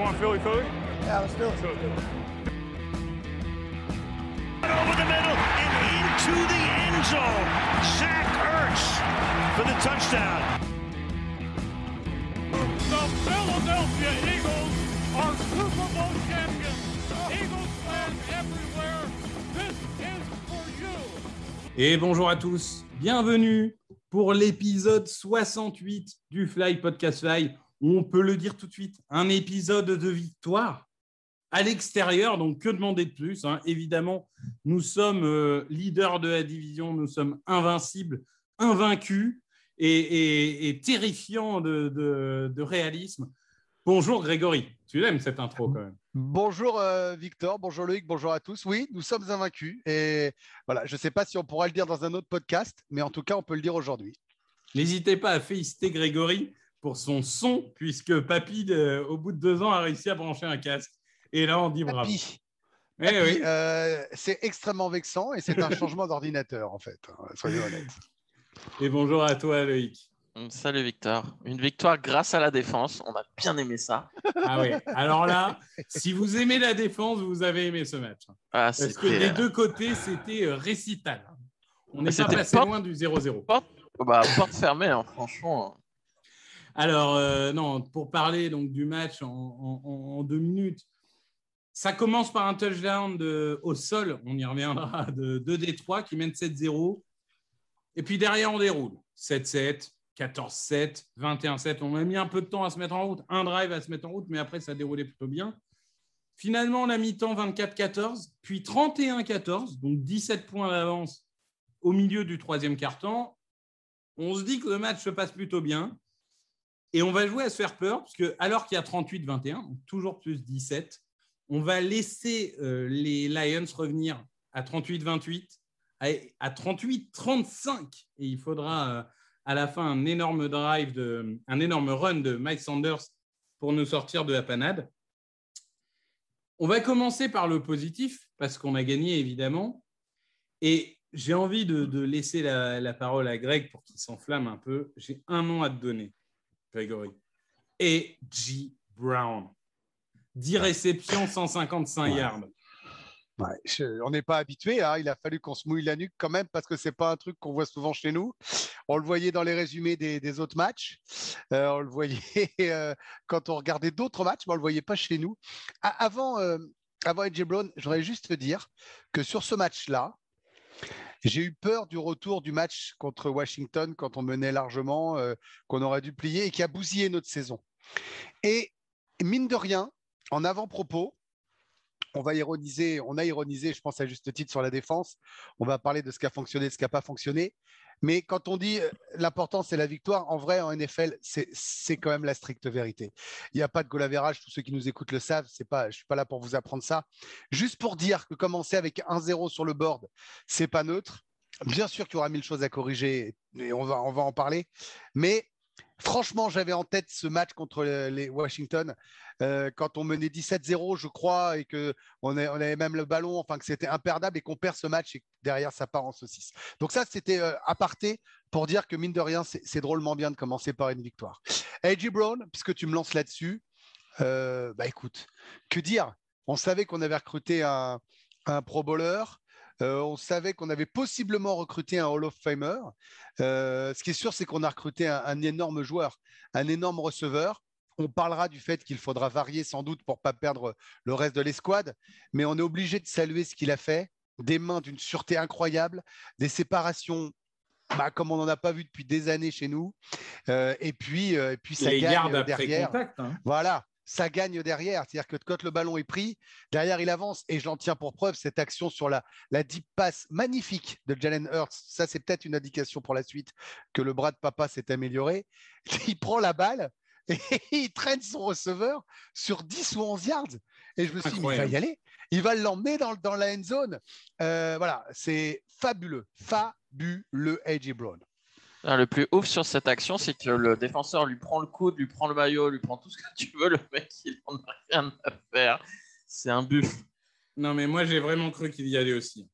want Philly Philly? Yeah, let's do it. Over the middle and into the end zone. Zach Ertz for the touchdown. The Philadelphia Eagles are Super Bowl champions. Eagles fans everywhere, this is for you. Et bonjour à tous, bienvenue pour l'épisode 68 du Fly Podcast Fly. On peut le dire tout de suite, un épisode de victoire à l'extérieur, donc que demander de plus hein? Évidemment, nous sommes euh, leaders de la division, nous sommes invincibles, invaincus et, et- et terrifiants de, de- de réalisme. Bonjour Grégory, tu l'aimes cette intro quand même Bonjour euh, Victor, bonjour Loïc, bonjour à tous. Oui, nous sommes invaincus. Et voilà, je ne sais pas si on pourra le dire dans un autre podcast, mais en tout cas, on peut le dire aujourd'hui. N'hésitez pas à féliciter Grégory pour son son, puisque Papy, de- au bout de deux ans, a réussi à brancher un casque. Et là, on dit bravo. Papy, Eh Papy, oui. euh, c'est extrêmement vexant et c'est un changement d'ordinateur en fait. hein, Soyons honnêtes. Et bonjour à toi, Loïc. Salut Victor. Une victoire grâce à la défense. On a bien aimé ça. Ah oui. Alors là, si vous aimez la défense, vous avez aimé ce match. Ah, Parce que des euh, deux côtés, c'était euh, récital. On n'est pas passé pas- loin du 0-0. bah, porte fermée, hein, franchement. Alors, euh, non, pour parler donc, du match en, deux minutes, ça commence par un touchdown au sol, on y reviendra, de, de Détroit qui mène 7-0. Et puis derrière, on déroule. 7-7, 14-7, 21-7. On a mis un peu de temps à se mettre en route, un drive à se mettre en route, mais après, ça déroulait plutôt bien. Finalement, on a mis temps 24-14, puis 31-14, donc 17 points d'avance au milieu du troisième quart-temps. On se dit que le match se passe plutôt bien. Et on va jouer à se faire peur, parce que alors qu'il y a 38-21, donc toujours plus 17, on va laisser euh, les Lions revenir à 38-28, à, à 38-35. Et il faudra euh, à la fin un énorme drive, un énorme run de Mike Sanders pour nous sortir de la panade. On va commencer par le positif, parce qu'on a gagné évidemment. Et j'ai envie de, de laisser la, la parole à Greg pour qu'il s'enflamme un peu. J'ai un nom à te donner. Grégory. Et G. Brown. 10 réceptions, 155 Ouais. yards. Ouais, je- on n'est pas habitué. hein, Il a fallu qu'on se mouille la nuque quand même parce que c'est pas un truc qu'on voit souvent chez nous. On le voyait dans les résumés des, des autres matchs. Euh, on le voyait euh, quand on regardait d'autres matchs, mais on le voyait pas chez nous. A- avant, euh, avant AJ Brown, je voudrais juste te dire que sur ce match-là, j'ai eu peur du retour du match contre Washington quand on menait largement, euh, qu'on aurait dû plier et qui a bousillé notre saison. Et mine de rien, en avant-propos, on va ironiser, on a ironisé, je pense à juste titre sur la défense. On va parler de ce qui a fonctionné, de ce qui n'a pas fonctionné. Mais quand on dit euh, l'important, c'est la victoire, en vrai, en NFL, c'est quand même la stricte vérité. Il n'y a pas de goal average, tous ceux qui nous écoutent le savent. Pas, je ne suis pas là pour vous apprendre ça. Juste pour dire que commencer avec 1-0 sur le board, c'est pas neutre. Bien sûr qu'il y aura mille choses à corriger et on va, on va en parler. Mais franchement, j'avais en tête ce match contre les Washington euh, quand on menait 17-0, je crois, et que on, avait même le ballon, enfin que c'était imperdable et qu'on perd ce match et derrière ça part en saucisse. Donc ça, c'était euh, aparté pour dire que mine de rien, c'est c'est drôlement bien de commencer par une victoire. AJ Brown, puisque tu me lances là-dessus, euh, bah écoute, que dire? On savait qu'on avait recruté un, un Pro Bowler. Euh, on savait qu'on avait possiblement recruté un Hall of Famer. Euh, ce qui est sûr, c'est qu'on a recruté un, un énorme joueur, un énorme receveur. On parlera du fait qu'il faudra varier sans doute pour pas perdre le reste de l'escouade, mais on est obligé de saluer ce qu'il a fait. Des mains d'une sûreté incroyable, des séparations bah, comme on n'en a pas vu depuis des années chez nous. Euh, et puis, euh, et puis ça les gagne gardes après derrière. contact. hein. Voilà, ça gagne derrière. C'est-à-dire que quand le ballon est pris, derrière il avance. Et j'en tiens pour preuve cette action sur la, la deep pass magnifique de Jalen Hurts. Ça, c'est peut-être une indication pour la suite que le bras de papa s'est amélioré. Il prend la balle et il traîne son receveur sur 10 ou 11 yards. Et je me suis dit, mais il va y aller. Il va l'emmener dans, dans la end zone. Euh, voilà, c'est fabuleux. Fabuleux, AJ Brown. Le plus ouf sur cette action, c'est que le défenseur lui prend le coude, lui prend le maillot, lui prend tout ce que tu veux. Le mec, il en a rien à faire. C'est un buff. Non, mais moi, j'ai vraiment cru qu'il y allait aussi.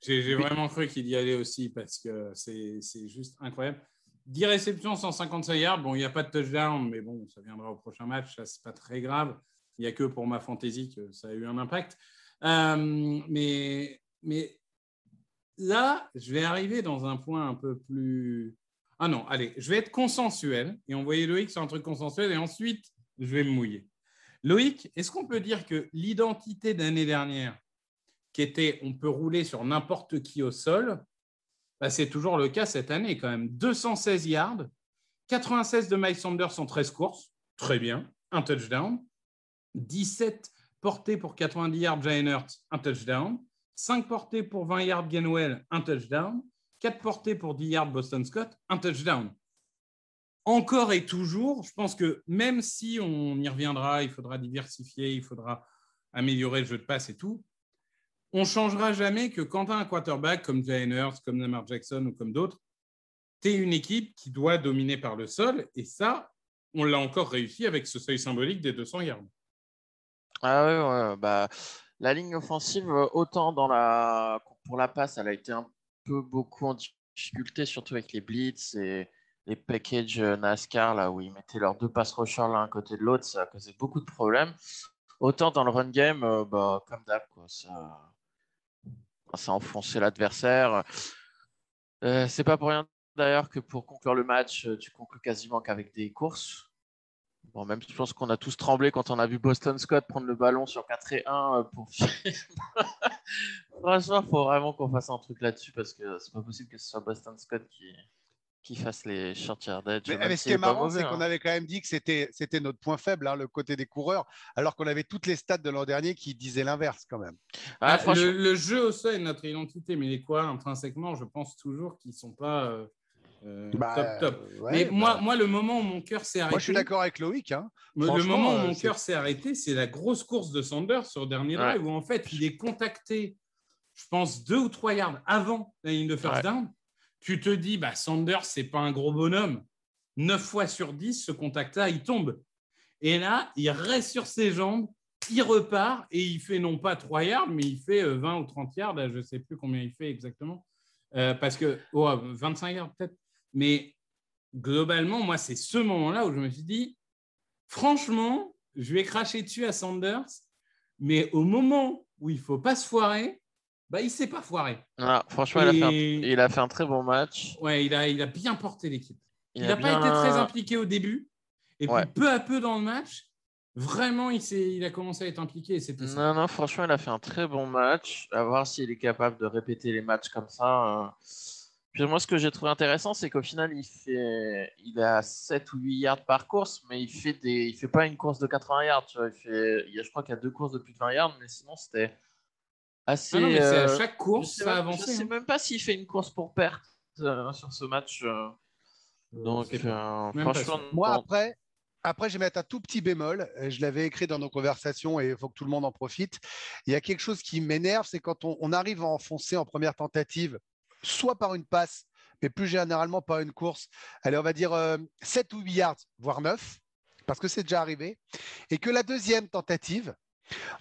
J'ai vraiment cru qu'il y allait aussi parce que c'est c'est juste incroyable. 10 réceptions, 155 yards. Bon, il n'y a pas de touchdown, mais bon, ça viendra au prochain match. Ça, c'est pas très grave. Il n'y a que pour ma fantaisie que ça a eu un impact. Euh, mais, mais là, je vais arriver dans un point un peu plus. Ah non, allez, je vais être consensuel et envoyer Loïc sur un truc consensuel et ensuite, je vais me mouiller. Loïc, est-ce qu'on peut dire que l'identité d'année dernière, qui était on peut rouler sur n'importe qui au sol, bah, c'est toujours le cas cette année quand même. 216 yards, 96 de Mike Sanders en 13 courses, très bien, un touchdown. 17 portées pour 90 yards Jalen Hurts, un touchdown. 5 portées pour 20 yards Gainwell, un touchdown. 4 portées pour 10 yards Boston Scott, un touchdown. Encore et toujours, je pense que même si on y reviendra, il faudra diversifier, il faudra améliorer le jeu de passe et tout, on ne changera jamais que quand tu as un quarterback comme Jalen Hurts, comme Lamar Jackson ou comme d'autres, tu es une équipe qui doit dominer par le sol. Et ça, on l'a encore réussi avec ce seuil symbolique des 200 yards. Ah ouais, bah, la ligne offensive, autant pour la passe, elle a été un peu beaucoup en difficulté, surtout avec les blitz et les packages NASCAR, là où ils mettaient leurs deux passes rushers l'un à côté de l'autre, ça a causé beaucoup de problèmes. Autant dans le run game, euh, bah, comme d'hab, ça, ça a enfoncé l'adversaire. Euh, c'est pas pour rien d'ailleurs que pour conclure le match, euh, tu conclus quasiment qu'avec des courses. Bon, même je pense qu'on a tous tremblé quand on a vu Boston Scott prendre le ballon sur 4 et 1 euh, pour Franchement, il faut vraiment qu'on fasse un truc là-dessus parce que c'est pas possible que ce soit Boston Scott qui, qui fasse les short yardage. Mais, ce qui est marrant, c'est qu'on hein. avait quand même dit que c'était, c'était notre point faible, hein, le côté des coureurs, alors qu'on avait toutes les stats de l'an dernier qui disaient l'inverse quand même. Ah, bah, le, jeu au sol est notre identité, mais les quoi intrinsèquement, je pense toujours qu'ils ne sont pas. Euh, euh, bah, top top. mais moi, bah. moi, le moment où mon cœur s'est arrêté. Moi, je suis d'accord avec Loïc. Hein. Le moment où euh, mon cœur s'est arrêté, c'est la grosse course de Sanders sur le dernier drive où en fait il est contacté, je pense, deux ou trois yards avant la ligne de first down tu te dis, bah, Sanders, c'est pas un gros bonhomme. 9 fois sur 10, ce contact-là, il tombe. Et là, il reste sur ses jambes, il repart et il fait non pas 3 yards, mais il fait 20 euh, ou 30 yards. Je ne sais plus combien il fait exactement. Euh, parce que, oh, 25 yards peut-être. Mais globalement, moi, c'est ce moment-là où je me suis dit, franchement, je vais cracher dessus à Sanders, mais au moment où il ne faut pas se foirer, bah, il s'est pas foiré. Ah, franchement, il, a fait un, il, a fait un, très bon match. Ouais, il a, il a bien porté l'équipe. Il n'a pas été très impliqué au début. Et puis, peu à peu dans le match, vraiment, il, il a commencé à être impliqué. C'était non, non, franchement, il a fait un très bon match. À voir s'il est capable de répéter les matchs comme ça. Hein. Puis moi, ce que j'ai trouvé intéressant, c'est qu'au final, il fait, il a 7 ou 8 yards par course, mais il fait des, il fait pas une course de 80 yards. Tu vois. Il fait, il y a, je crois qu'il y a deux courses de plus de 20 yards, mais sinon, c'était assez. c'est à euh, chaque course, ça a avancé. Je sais hein. même pas s'il fait une course pour perte euh, sur ce match. Euh. Donc, franchement, moi après. Après, je vais mettre un tout petit bémol. Je l'avais écrit dans nos conversations et il faut que tout le monde en profite. Il y a quelque chose qui m'énerve, c'est quand on, arrive à enfoncer en première tentative, soit par une passe, mais plus généralement par une course. Allez, on va dire 7 ou 8 yards, voire 9, parce que c'est déjà arrivé. Et que la deuxième tentative,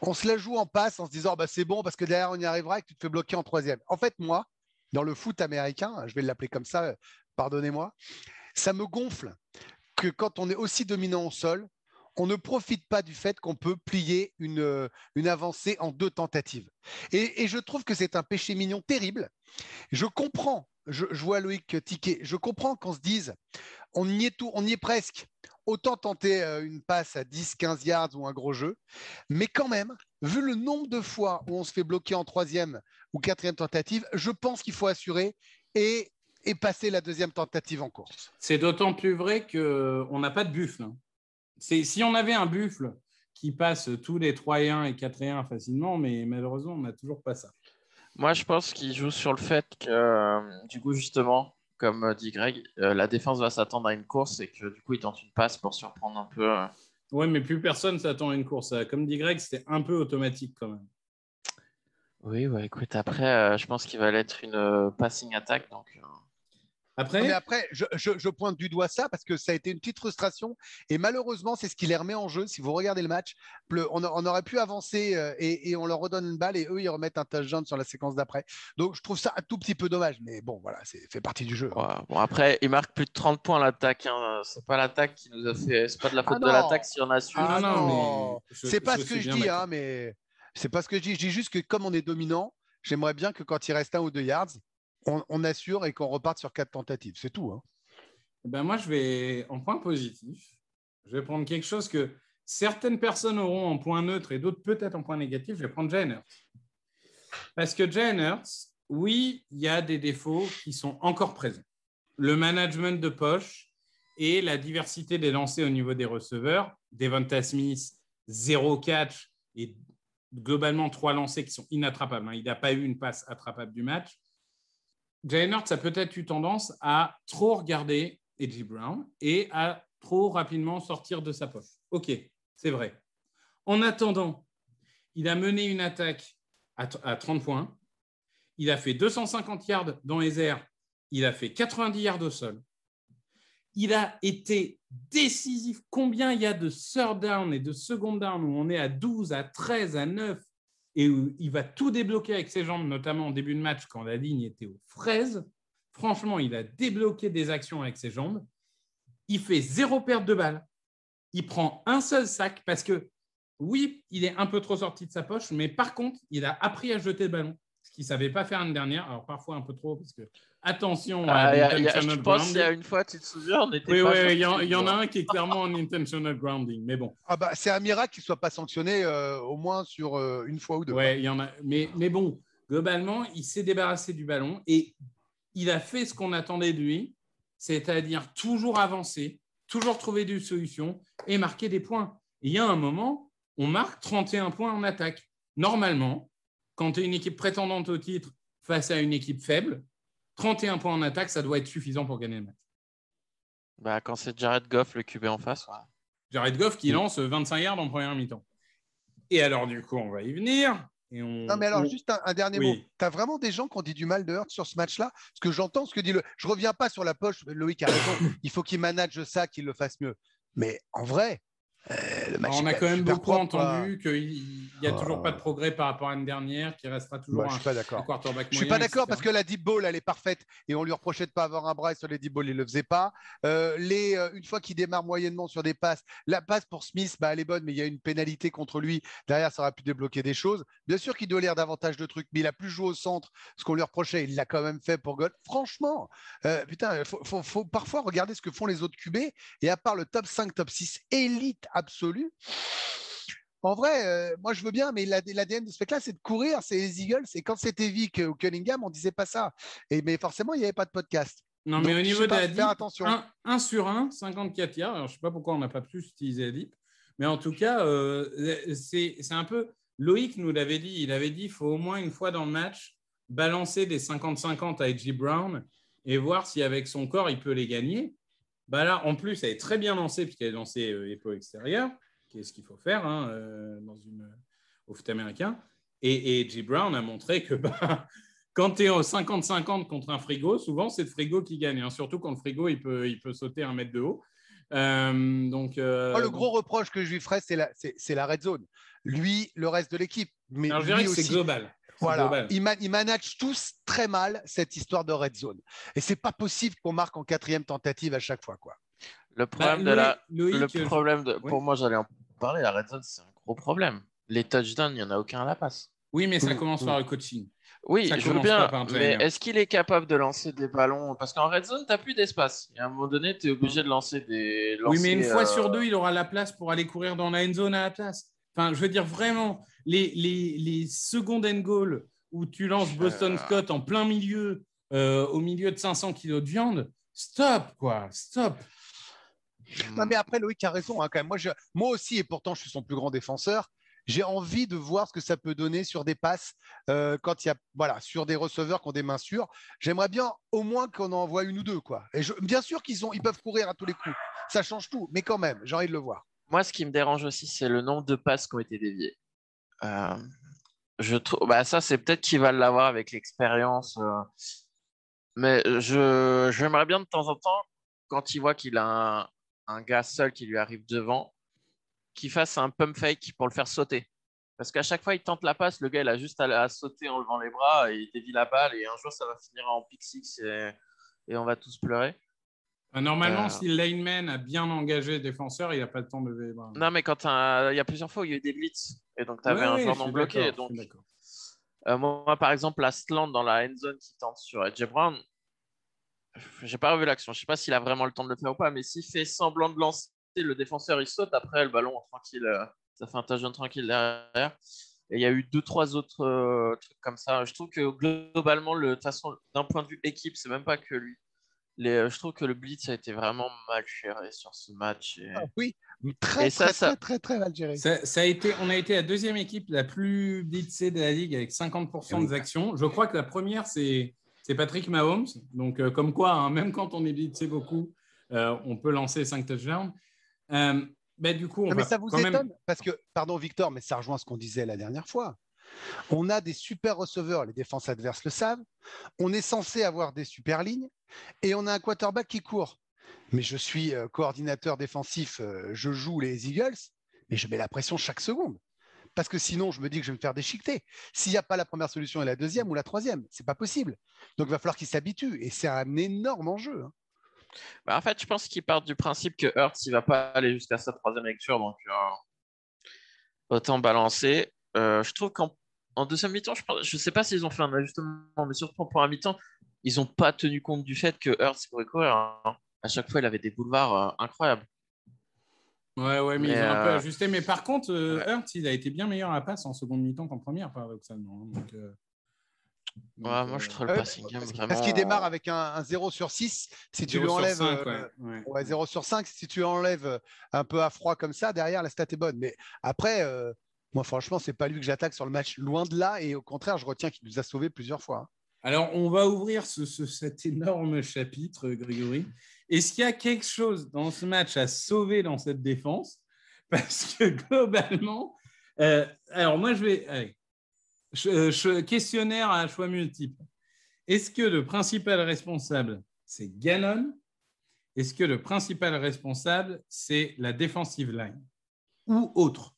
on se la joue en passe en se disant bah, c'est bon parce que derrière on y arrivera et que tu te fais bloquer en troisième. En fait, moi, dans le foot américain, je vais l'appeler comme ça, pardonnez-moi, ça me gonfle que quand on est aussi dominant au sol, on ne profite pas du fait qu'on peut plier une, une, avancée en deux tentatives. Et, je trouve que c'est un péché mignon terrible. Je comprends, je, vois Loïc tiquer, je comprends qu'on se dise, on y est tout, on y est presque autant tenter euh, une passe à 10-15 yards ou un gros jeu. Mais quand même, vu le nombre de fois où on se fait bloquer en troisième ou quatrième tentative, je pense qu'il faut assurer et, passer la deuxième tentative en course. C'est d'autant plus vrai qu'on n'a pas de buffle. Hein. Si on avait un buffle qui passe tous les 3 et 1 et 4 et 1 facilement, mais malheureusement, on n'a toujours pas ça. Moi, je pense qu'il joue sur le fait que, euh, du coup, justement, comme euh, dit Greg, euh, la défense va s'attendre à une course et que du coup, il tente une passe pour surprendre un peu. Oui, mais plus personne s'attend à une course. Comme dit Greg, c'était un peu automatique quand même. Oui, ouais, écoute, après, je pense qu'il va être une passing attack. Donc, Après, Mais après, je, je- je pointe du doigt ça parce que ça a été une petite frustration. Et malheureusement, c'est ce qui les remet en jeu. Si vous regardez le match, le- on, aurait pu avancer euh, et, et on leur redonne une balle et eux, ils remettent un touchdown sur la séquence d'après. Donc, je trouve ça un tout petit peu dommage. Mais bon, voilà, c'est fait partie du jeu. Ouais, Bon, après, il marque plus de 30 points à l'attaque. Hein. C'est pas l'attaque qui nous a fait. C'est pas de la Ah faute de non. l'attaque si on a su. Ah non, non, c'est pas je ce que je dis, hein, mais c'est pas ce que je dis. Je dis juste que comme on est dominant, j'aimerais bien que quand il reste un ou deux yards, on, assure et qu'on reparte sur quatre tentatives. C'est tout. hein. Eh ben moi, je vais en point positif. Je vais prendre quelque chose que certaines personnes auront en point neutre et d'autres peut-être en point négatif. Je vais prendre Hurts. Parce que Hurts, oui, il y a des défauts qui sont encore présents. Le management de poche et la diversité des lancers au niveau des receveurs. Devonta Smith, zéro catch et globalement trois lancers qui sont inattrapables. hein. Il n'a pas eu une passe attrapable du match. Jalen Hurts a peut-être eu tendance à trop regarder A.J. Brown et à trop rapidement sortir de sa poche. Ok, c'est vrai. En attendant, il a mené une attaque à, à 30 points. Il a fait 250 yards dans les airs. Il a fait 90 yards au sol. Il a été décisif. Combien il y a de third down et de second down où on est à 12, à 13, à 9 et où il va tout débloquer avec ses jambes, notamment en début de match quand la ligne était aux fraises. Franchement, il a débloqué des actions avec ses jambes. Il fait zéro perte de balle. Il prend un seul sac parce que, oui, il est un peu trop sorti de sa poche, mais par contre, il a appris à jeter le ballon, ce qu'il ne savait pas faire l'année dernière. Alors, parfois un peu trop, parce que, attention, Ah, à il y a- il y a- l'intentional je pense qu'il y a grounding. une fois, tu te souviens, on était Oui, pas oui, il y, en- y a un qui est clairement en intentional grounding, mais bon. Ah bah, c'est un miracle qu'il ne soit pas sanctionné euh, au moins sur euh, une fois ou deux. Ouais, il y en a. Mais, mais bon, globalement, il s'est débarrassé du ballon et il a fait ce qu'on attendait de lui, c'est-à-dire toujours avancer, toujours trouver des solutions et marquer des points. Et il y a un moment, on marque 31 points en attaque. Normalement, quand tu es une équipe prétendante au titre face à une équipe faible, 31 points en attaque, ça doit être suffisant pour gagner le match. Bah, quand c'est Jared Goff, le QB en face. ouais. Jared Goff qui lance 25 yards en première mi-temps. Et alors, du coup, on va y venir. Et on, Non, mais alors, on- juste un, un dernier Oui. mot. Tu as vraiment des gens qui ont dit du mal de Hurt sur ce match-là? Parce que j'entends ce que dit le. Je reviens pas sur la poche, Loïc a raison. il faut qu'il manage ça, qu'il le fasse mieux. Mais en vrai, le match Alors, on a quand même beaucoup propre, entendu qu'il n'y a toujours pas de progrès par rapport à l'année dernière, qu'il restera toujours Moi, je un, suis pas un quarterback Je suis pas d'accord parce que la deep ball, elle est parfaite et on lui reprochait de pas avoir un bras et sur les deep balls, il le faisait pas. Euh, les, euh, une fois qu'il démarre moyennement sur des passes, la passe pour Smith, bah, elle est bonne, mais il y a une pénalité contre lui. Derrière, ça aurait pu débloquer des choses. Bien sûr qu'il doit lire davantage de trucs, mais il a plus joué au centre, ce qu'on lui reprochait, il l'a quand même fait pour Gold. Franchement, euh, putain, faut, faut, faut parfois regarder ce que font les autres QB et à part le top 5, top 6 élite absolue. En vrai, euh, moi je veux bien, mais l'AD- l'ADN de ce mec-là, c'est de courir, c'est les Eagles. Et quand c'était Vic ou Cunningham, on disait pas ça. Et, mais forcément, il n'y avait pas de podcast. Non, Donc, mais au niveau de la faire attention. 1, sur 1, 54 yards. Alors, je ne sais pas pourquoi on n'a pas plus utilisé la deep. Mais en tout cas, euh, c'est c'est un peu. Loïc nous l'avait dit. Il avait dit il faut au moins une fois dans le match balancer des 50-50 à Edgy Brown et voir si avec son corps, il peut les gagner. Bah là, en plus, elle est très bien lancée puisqu'elle est lancée euh, épaule extérieure, qui est ce qu'il faut faire hein, euh, dans une, au foot américain. Et, et J. Brown a montré que bah, quand tu es au 50-50 contre un frigo, souvent c'est le frigo qui gagne, hein, surtout quand le frigo il peut, il peut sauter un mètre de haut. Euh, donc, euh, Moi, le donc- gros reproche que je lui ferais, c'est la, c'est- c'est la red zone. Lui, le reste de l'équipe. Mais alors, je dirais lui que c'est global. Voilà, ils, ma- ils managent tous très mal cette histoire de red zone. Et c'est pas possible qu'on marque en quatrième tentative à chaque fois. Quoi. Le Bah, problème de la. Loïc, le problème de. oui. Pour moi, j'allais en parler. La red zone, c'est un gros problème. Les touchdowns, il n'y en a aucun à la passe. Oui, mais ça Mm, commence mm. par le coaching. Oui, Ça je veux bien, mais est-ce qu'il est capable de lancer des ballons? Parce qu'en red zone, tu n'as plus d'espace. Et à un moment donné, tu es obligé de lancer des. oui, mais une lancer, fois euh, sur deux, il aura la place pour aller courir dans la end zone à la place. Enfin, je veux dire, vraiment, les, les, les secondes and goal où tu lances Boston Euh. Scott en plein milieu, euh, au milieu de 500 kilos de viande, stop, quoi, stop. Non, mais après, Loïc a raison. hein, quand même. Moi, je- moi aussi, et pourtant, je suis son plus grand défenseur. J'ai envie de voir ce que ça peut donner sur des passes euh, quand il y a, voilà, sur des receveurs qui ont des mains sûres. J'aimerais bien au moins qu'on en voit une ou deux, quoi. Et je- bien sûr qu'ils ont, ils peuvent courir à tous les coups. Ça change tout, mais quand même, j'ai envie de le voir. Moi, ce qui me dérange aussi, c'est le nombre de passes qui ont été déviées. Euh, je trouve, bah, ça, c'est peut-être qu'il va l'avoir avec l'expérience. euh, Mais je j'aimerais bien de temps en temps, quand il voit qu'il a un, un gars seul qui lui arrive devant, qu'il fasse un pump fake pour le faire sauter. Parce qu'à chaque fois, il tente la passe, le gars, il a juste à, à sauter en levant les bras et il dévie la balle. Et un jour, ça va finir en pick six et, et on va tous pleurer. Enfin, Normalement, Euh. si le lineman a bien engagé le défenseur, il n'a pas le temps de lever les bras. Non, mais quand il y a plusieurs fois où il y a eu des blitz et donc tu avais Ouais, un joueur non bloqué. Donc, euh, moi, par exemple, la slant dans la end zone qui tente sur AJ Brown, j'ai pas revu l'action. Je sais pas s'il a vraiment le temps de le faire ou pas, mais s'il fait semblant de lancer, le défenseur il saute après le ballon tranquille. euh, ça fait un touchdown tranquille derrière. Et il y a eu deux, trois autres euh, trucs comme ça. Je trouve que globalement, le- de toute façon, d'un point de vue équipe, c'est même pas que lui. Les, euh, je trouve que le blitz a été vraiment mal géré sur ce match. et- Ah oui, très, Et ça, très, ça- très, très, très mal géré. Ça, ça a été, on a été la deuxième équipe la plus blitzée de la ligue avec 50% des actions. Je crois que la première, c'est c'est Patrick Mahomes. Donc, euh, comme quoi, hein, même quand on est blitzé beaucoup, euh, on peut lancer 5 touchdowns. Euh, ben, du coup, on Non, mais ça vous quand même- étonne? Parce que, pardon Victor, mais ça rejoint ce qu'on disait la dernière fois. On a des super receveurs, les défenses adverses le savent. On est censé avoir des super lignes et on a un quarterback qui court. Mais je suis euh, coordinateur défensif, euh, je joue les Eagles, mais je mets la pression chaque seconde. Parce que sinon, je me dis que je vais me faire déchiqueter. S'il n'y a pas la première solution et la deuxième ou la troisième, c'est pas possible. Donc, il va falloir qu'il s'habitue. Et c'est un énorme enjeu. hein. Bah, en fait, je pense qu'ils partent du principe que Hurts, il va pas aller jusqu'à sa troisième lecture, donc euh, autant balancer. Euh, je trouve qu'en en deuxième mi-temps, je ne sais pas s'ils ont fait un ajustement, mais surtout en première mi-temps, ils n'ont pas tenu compte du fait que Hurts pourrait courir. hein. À chaque fois, il avait des boulevards euh, incroyables. Ouais, ouais, mais, Mais, ils ont un peu euh, ajusté. Mais par contre, euh, ouais. Hurts, il a été bien meilleur à la passe en seconde mi-temps qu'en première, paradoxalement. hein. Donc, euh, donc, Ouais, moi, je euh, trouve le Ouais, passing game parce, vraiment. parce qu'il démarre avec un, un 0 sur 6. Si tu 0 lui sur enlèves. 5, euh, ouais, ouais. Ouais, 0 sur 5, si tu enlèves euh, un peu à froid comme ça, derrière, la stat est bonne. Mais après, euh, moi, franchement, c'est pas lui que j'attaque sur le match. Loin de là. Et au contraire, je retiens qu'il nous a sauvés plusieurs fois. hein. Alors, on va ouvrir ce- ce- cet énorme chapitre, Grégory. Est-ce qu'il y a quelque chose dans ce match à sauver dans cette défense? Parce que globalement, euh, alors moi, je vais. je- questionnaire à choix multiples. Est-ce que le principal responsable, c'est Gannon? Est-ce que le principal responsable, c'est la defensive line? Ou autre?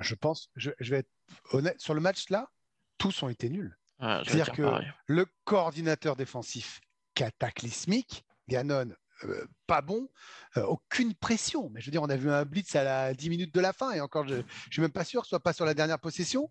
Je pense, je, je vais être honnête, sur le match là, tous ont été nuls. Ouais, vais C'est-à-dire dire que pareil. le coordinateur défensif cataclysmique, Gannon, euh, pas bon, euh, aucune pression. Mais je veux dire, on a vu un blitz à la 10 minutes de la fin et encore, je ne suis même pas sûr que ce soit pas sur la dernière possession.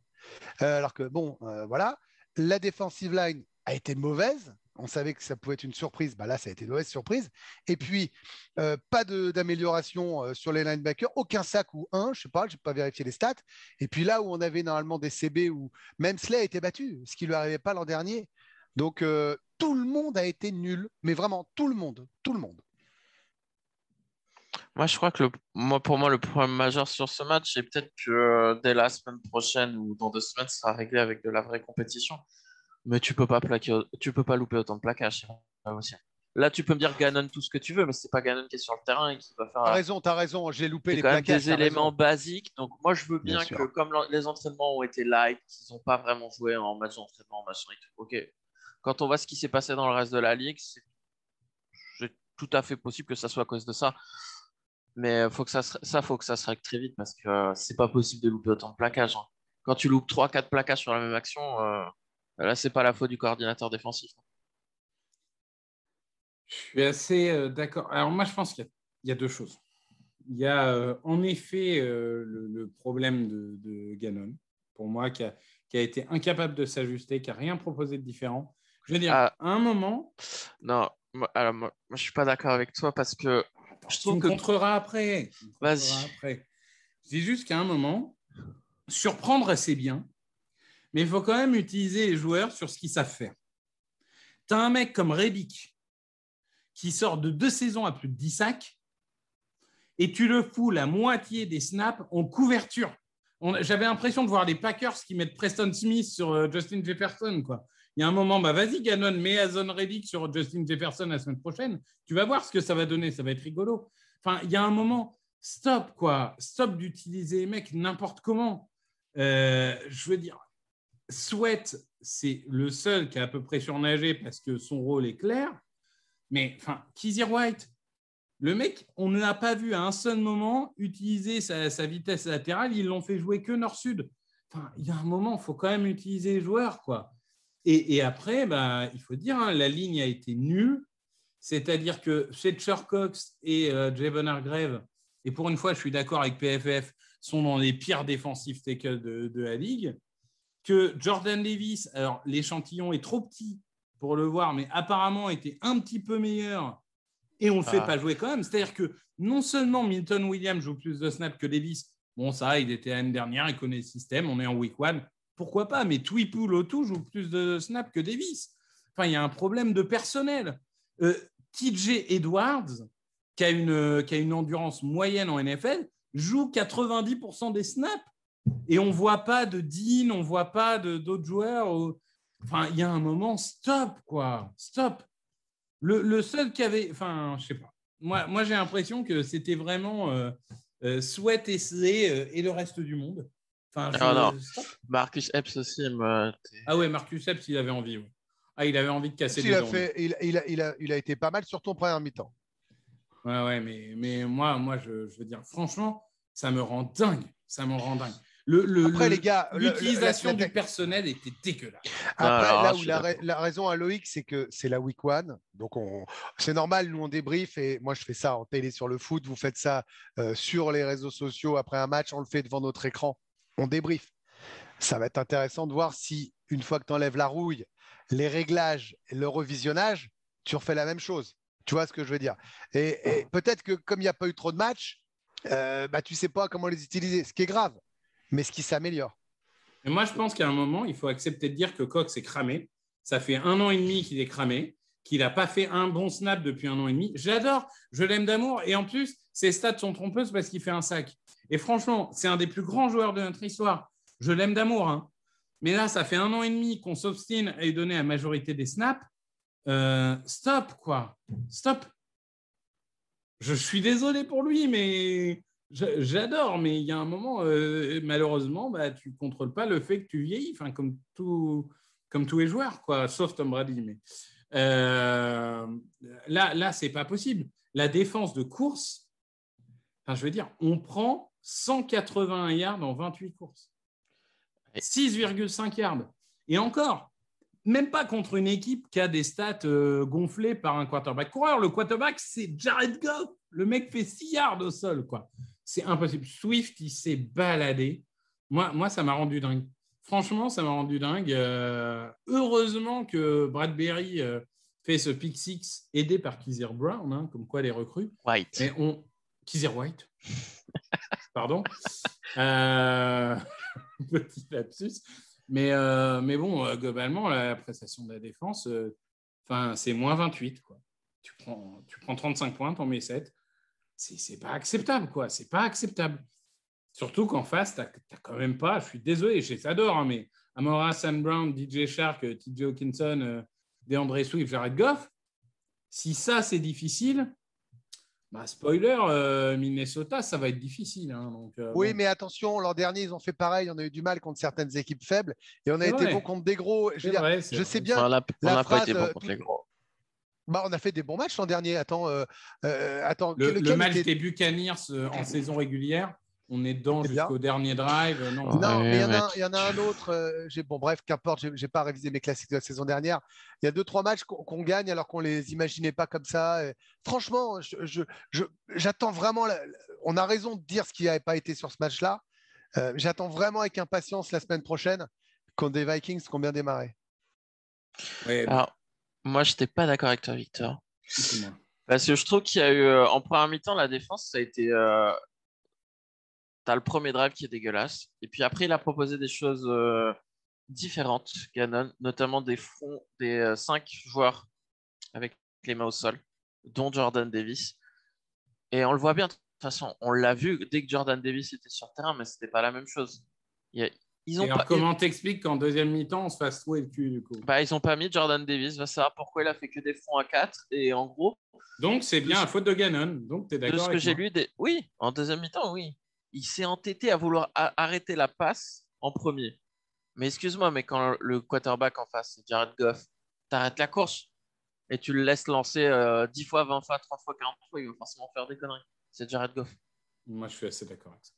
Euh, alors que, bon, voilà, la defensive line a été mauvaise. On savait que ça pouvait être une surprise. Bah là, ça a été une mauvaise surprise. Et puis, euh, pas d'amélioration euh, sur les linebackers, aucun sac ou un, je sais pas, je n'ai pas vérifié les stats. Et puis là où on avait normalement des CB où même Slay a été battu, ce qui lui arrivait pas l'an dernier. Donc euh, tout le monde a été nul, mais vraiment tout le monde, tout le monde. Moi, je crois que le, moi, pour moi, le problème majeur sur ce match, c'est peut-être que euh, dès la semaine prochaine ou dans deux semaines, ça sera réglé avec de la vraie compétition. Mais tu peux pas plaquer, tu peux pas louper autant de plaquages. Là, tu peux me dire Gannon tout ce que tu veux, mais c'est pas Gannon qui est sur le terrain et qui va faire T'as raison, t'as raison, j'ai loupé les quand même plaquages. des éléments raison. basiques. Donc, moi, je veux Bien bien, sûr. que, comme les entraînements ont été light, qu'ils n'ont pas vraiment joué en match d'entraînement, machin et tout. Ok. Quand on voit ce qui s'est passé dans le reste de la ligue, c'est tout à fait possible que ça soit à cause de ça. Mais faut que ça, se- ça, faut que ça se règle très vite parce que euh, c'est pas possible de louper autant de plaquages. hein. Quand tu loupes 3-4 plaquages sur la même action, euh, là, c'est pas la faute du coordinateur défensif. Je suis assez euh, d'accord. Alors moi, je pense qu'il y a- il y, a deux choses. Il y a euh, en effet euh, le, le problème de, de Gannon, pour moi, qui a, qui a été incapable de s'ajuster, qui n'a rien proposé de différent. Je veux dire, Ah. à un moment, Non, alors, moi, je suis pas d'accord avec toi parce que je trouve me que contreras après. tu contreras Vas-y. après. Je dis juste qu'à un moment, surprendre, c'est bien, mais il faut quand même utiliser les joueurs sur ce qu'ils savent faire. Tu as un mec comme Rebic qui sort de deux saisons à plus de 10 sacs et tu le fous la moitié des snaps en couverture. J'avais l'impression de voir les Packers qui mettent Preston Smith sur euh, Justin Jefferson. Quoi. Il y a un moment, bah vas-y, Gannon, mets Azon Reddick sur Justin Jefferson la semaine prochaine. Tu vas voir ce que ça va donner. Ça va être rigolo. Enfin, il y a un moment, stop, quoi. Stop d'utiliser les mecs n'importe comment. Euh, je veux dire, Sweat, c'est le seul qui a à peu près surnagé parce que son rôle est clair. Mais enfin, Kizir White, le mec, on ne l'a pas vu à un seul moment utiliser sa, vitesse latérale. Ils l'ont fait jouer que nord-sud. Enfin, il y a un moment, il faut quand même utiliser les joueurs, quoi. Et, après, bah, il faut dire, hein, la ligne a été nulle. C'est-à-dire que Fletcher Cox et euh, Javon Hargrave, et pour une fois, je suis d'accord avec PFF, sont dans les pires défensifs de la ligue. Que Jordan Davis, alors l'échantillon est trop petit pour le voir, mais apparemment était un petit peu meilleur et on ne le fait Ah. pas jouer quand même. C'est-à-dire que non seulement Milton Williams joue plus de snaps que Davis, bon, ça, il était l'année dernière, il connaît le système, on est en week one, pourquoi pas, mais Twipu Lotu joue plus de snaps que Davis. Enfin, il y a un problème de personnel. Euh, TJ Edwards, qui a, une, qui a une endurance moyenne en NFL, joue 90% des snaps. Et on ne voit pas de Dean, on ne voit pas de- d'autres joueurs. au- Enfin, il y a un moment, stop, quoi. Stop. Le, le seul qui avait. Enfin, je sais pas. Moi, moi j'ai l'impression que c'était vraiment euh, euh, Sweat et Slay euh, et le reste du monde. Enfin, je- Ah, non. Marcus Epps aussi, me- Ah ouais, Marcus Epps, il avait envie. ouais. Ah, il avait envie de casser Il a, dents. fait, il, il a, il, a, il a été pas mal, surtout en première mi-temps. Ouais, ouais, mais, mais moi, moi je, je veux dire, franchement, ça me rend dingue. Ça me rend dingue. Le, le- Après, le- les gars, l'utilisation du personnel était dégueulasse. Après, là où la, d'accord. ra- la raison à Loïc, c'est que c'est la week one. Donc, on... c'est normal, nous, on débrief. Et moi, je fais ça en télé sur le foot. Vous faites ça euh, sur les réseaux sociaux après un match. On le fait devant notre écran. On débrief. Ça va être intéressant de voir si, une fois que tu enlèves la rouille, les réglages, et le revisionnage, tu refais la même chose. Tu vois ce que je veux dire? Et, et peut-être que comme il n'y a pas eu trop de matchs, euh, bah, tu sais pas comment les utiliser, ce qui est grave, mais ce qui s'améliore. Moi, je pense qu'à un moment, il faut accepter de dire que Cox est cramé. Ça fait un an et demi qu'il est cramé, qu'il n'a pas fait un bon snap depuis un an et demi. J'adore, je l'aime d'amour. Et en plus, ses stats sont trompeuses parce qu'il fait un sac. Et franchement, c'est un des plus grands joueurs de notre histoire. Je l'aime d'amour. hein. Mais là, ça fait un an et demi qu'on s'obstine à lui donner la majorité des snaps. Euh, stop, quoi. Stop. Je suis désolé pour lui, mais j'adore. Mais il y a un moment, euh, malheureusement, bah, tu ne contrôles pas le fait que tu vieillis, enfin, comme, tout, comme tous les joueurs, quoi, sauf Tom Brady. Mais euh, là, là c'est pas possible. La défense de course, enfin, je veux dire, on prend 181 yards en 28 courses. 6,5 yards. Et encore, même pas contre une équipe qui a des stats euh, gonflées par un quarterback coureur. Le quarterback, c'est Jared Goff. Le mec fait 6 yards au sol. quoi. C'est impossible. Swift, il s'est baladé. Moi, moi ça m'a rendu dingue. Franchement, ça m'a rendu dingue. Euh, heureusement que Bradbury euh, fait ce pick six aidé par Kizir Brown, hein, comme quoi les recrues. White. Mais on... Kizir White. Pardon. Euh, Petit lapsus. Mais, euh, mais bon, globalement, la prestation de la défense, enfin, c'est moins 28. Quoi. Tu, prends, tu prends 35 points, t'en mets 7. C'est c'est pas acceptable, quoi. C'est pas acceptable. Surtout qu'en face, tu n'as quand même pas, je suis désolé, je les adore, hein, mais Amora, Sam Brown, DJ Shark, euh, TJ Hawkinson, euh, DeAndre Swift, Jared Goff, si ça c'est difficile, bah, spoiler, euh, Minnesota, ça va être difficile. hein, donc, euh, Oui, bon. mais attention, l'an dernier, ils ont fait pareil. On a eu du mal contre certaines équipes faibles et on a C'est été vrai. bon contre des gros. Je, C'est veux dire, vrai, c'est je vrai. sais bien. on la pas été bon contre les gros. Bah, on a fait des bons matchs l'an dernier. Attends, euh, euh, attends Le, match était- des Buccaneers euh, en saison régulière, on est dedans bien. jusqu'au dernier drive. Non, Non, Ouais, mais il y, en a ouais. un- il y en a un autre. euh, j'ai- bon, bref, qu'importe, j'ai- pas révisé mes classiques de la saison dernière. Il y a deux, trois matchs qu'on gagne alors qu'on les imaginait pas comme ça. Et franchement, je- je- je- j'attends vraiment. la- on a raison de dire ce qui n'avait pas été sur ce match-là. Euh, j'attends vraiment avec impatience la semaine prochaine contre des Vikings qui ont bien démarré. Ouais, Alors, moi, je n'étais pas d'accord avec toi, Victor. Parce que je trouve qu'il y a eu, euh, en première mi-temps, la défense, ça a été. euh, T'as le premier drive qui est dégueulasse. Et puis après, il a proposé des choses euh, différentes, Gannon, notamment des fonds, des euh, cinq joueurs avec les mains au sol, dont Jordan Davis. Et on le voit bien, de toute façon, on l'a vu dès que Jordan Davis était sur terrain, mais c'était pas la même chose. Il y a- Ils ont Et alors, pas, comment t'expliques qu'en deuxième mi-temps, on se fasse trouver le cul du coup? Bah, ils ont pas mis Jordan Davis, va savoir pourquoi il a fait que des fonds à 4. Et en gros, Donc, c'est bien De la faute de Gannon. Donc, tu es de d'accord ce que j'ai lu, des... oui, en deuxième mi-temps, oui. Il s'est entêté à vouloir a- arrêter la passe en premier. Mais excuse-moi, mais quand le quarterback en face, c'est Jared Goff, t'arrêtes la course et tu le laisses lancer euh, 10 fois, 20 fois, 30 fois, 40 fois, il va forcément faire des conneries. C'est Jared Goff. Moi, je suis assez d'accord avec ça.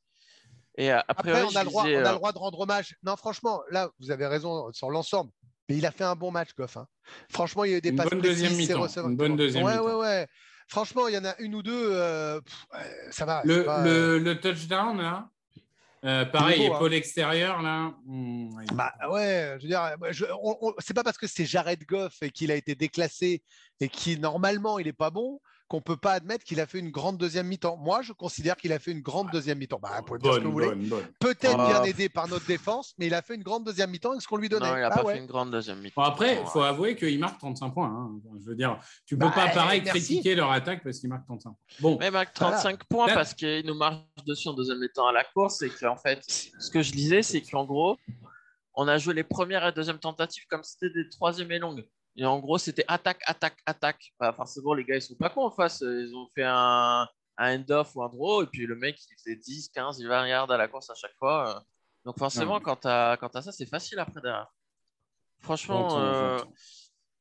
Et euh, Après, après, on, a le droit, on a le droit de rendre hommage. Non, franchement, là, vous avez raison sur l'ensemble. Mais il a fait un bon match, Goff. hein. Franchement, il y a eu des Une passes bonne deuxième mi-temps. Une bonne deuxième ouais, mi-temps. ouais, ouais. Franchement, il y en a une ou deux. euh, pff, ça va. Le, pas, le, le touchdown, là, euh, pareil, hein. épaule extérieure, là. hmm, il- Bah ouais, je veux dire, moi, je- on- on- c'est pas parce que c'est Jared Goff et qu'il a été déclassé et qui normalement il est pas bon qu'on peut pas admettre qu'il a fait une grande deuxième mi-temps. Moi, je considère qu'il a fait une grande deuxième mi-temps. Bah, vous pouvez me dire ce que bonne, vous voulez. bonne, bonne. Peut-être Ah. bien aidé par notre défense, mais il a fait une grande deuxième mi-temps avec ce qu'on lui donnait. Non, il n'a Ah pas ouais. fait une grande deuxième mi-temps. Bon, après, il faut avouer qu'il marque 35 points. hein. Je veux dire, tu peux Bah, pas, pareil, merci. critiquer leur attaque parce qu'ils marquent 35 points. Bon, Même avec 35 points, Là- parce qu'il nous marche dessus en deuxième mi-temps à la course, et qu'en fait, ce que je disais, c'est qu'en gros, on a joué les premières et deuxièmes tentatives comme si c'était des troisième et longues. Et en gros, c'était attaque, attaque, attaque. Bah, forcément, les gars, ils sont pas cons en face. Ils ont fait un, un end-off ou un draw, et puis le mec, il faisait 10, 15, 20 yards à la course à chaque fois. Donc forcément, Non. quand tu as, ça, c'est facile après derrière. Franchement, euh, j'entends.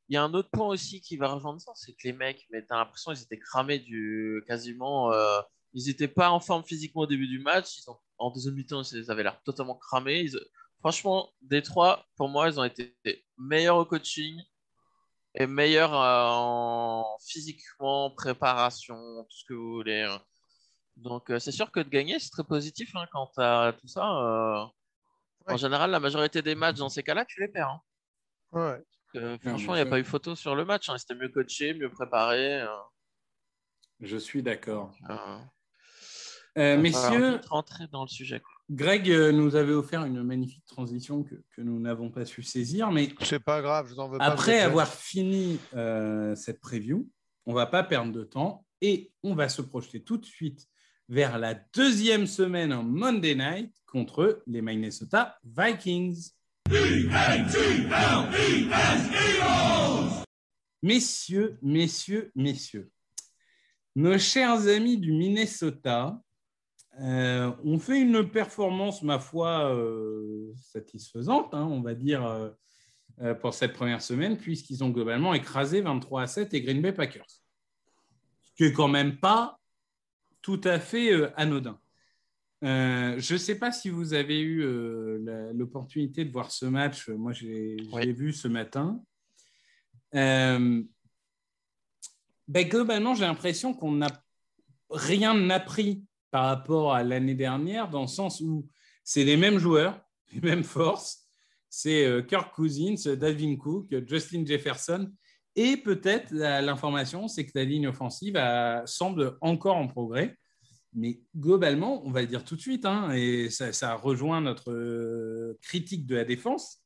il y a un autre point aussi qui va rejoindre ça, c'est que les mecs, mais t'as l'impression qu'ils étaient cramés du quasiment. euh, ils n'étaient pas en forme physiquement au début du match. Ils ont, en deuxième mi-temps, ils avaient l'air totalement cramés. Ils- franchement, des trois, pour moi, ils ont été meilleurs au coaching et meilleurs euh, en physiquement, préparation, tout ce que vous voulez. hein. Donc, euh, c'est sûr que de gagner, c'est très positif hein, quand tu as tout ça. euh, En général, la majorité des matchs dans ces cas-là, tu les perds. hein. Ouais. Euh, franchement, il n'y a pas eu photo sur le match. Hein. C'était mieux coaché, mieux préparé. euh, je suis d'accord. euh, Euh, messieurs, rentrer dans le sujet. quoi. Greg euh, nous avait offert une magnifique transition que, que nous n'avons pas su saisir, mais C'est pas grave, je vous en veux pas. vous après avoir fini euh, cette preview, on va pas perdre de temps et on va se projeter tout de suite vers la deuxième semaine en Monday Night contre les Minnesota Vikings. Messieurs, messieurs, messieurs, nos chers amis du Minnesota euh, ont fait une performance, ma foi, euh, satisfaisante, hein, on va dire, euh, pour cette première semaine, puisqu'ils ont globalement écrasé 23 à 7 et Green Bay Packers. Ce qui est quand même pas tout à fait anodin. Je ne sais pas si vous avez eu l'opportunité de voir ce match. Moi, je l'ai je Oui. vu ce matin. Ben, globalement, j'ai l'impression qu'on n'a rien appris par rapport à l'année dernière, dans le sens où c'est les mêmes joueurs, les mêmes forces. C'est euh, Kirk Cousins, Dalvin Cook, Justin Jefferson. Et peut-être l'information, c'est que la ligne offensive a- semble encore en progrès. Mais globalement, on va le dire tout de suite, hein, et ça, ça rejoint notre euh, critique de la défense.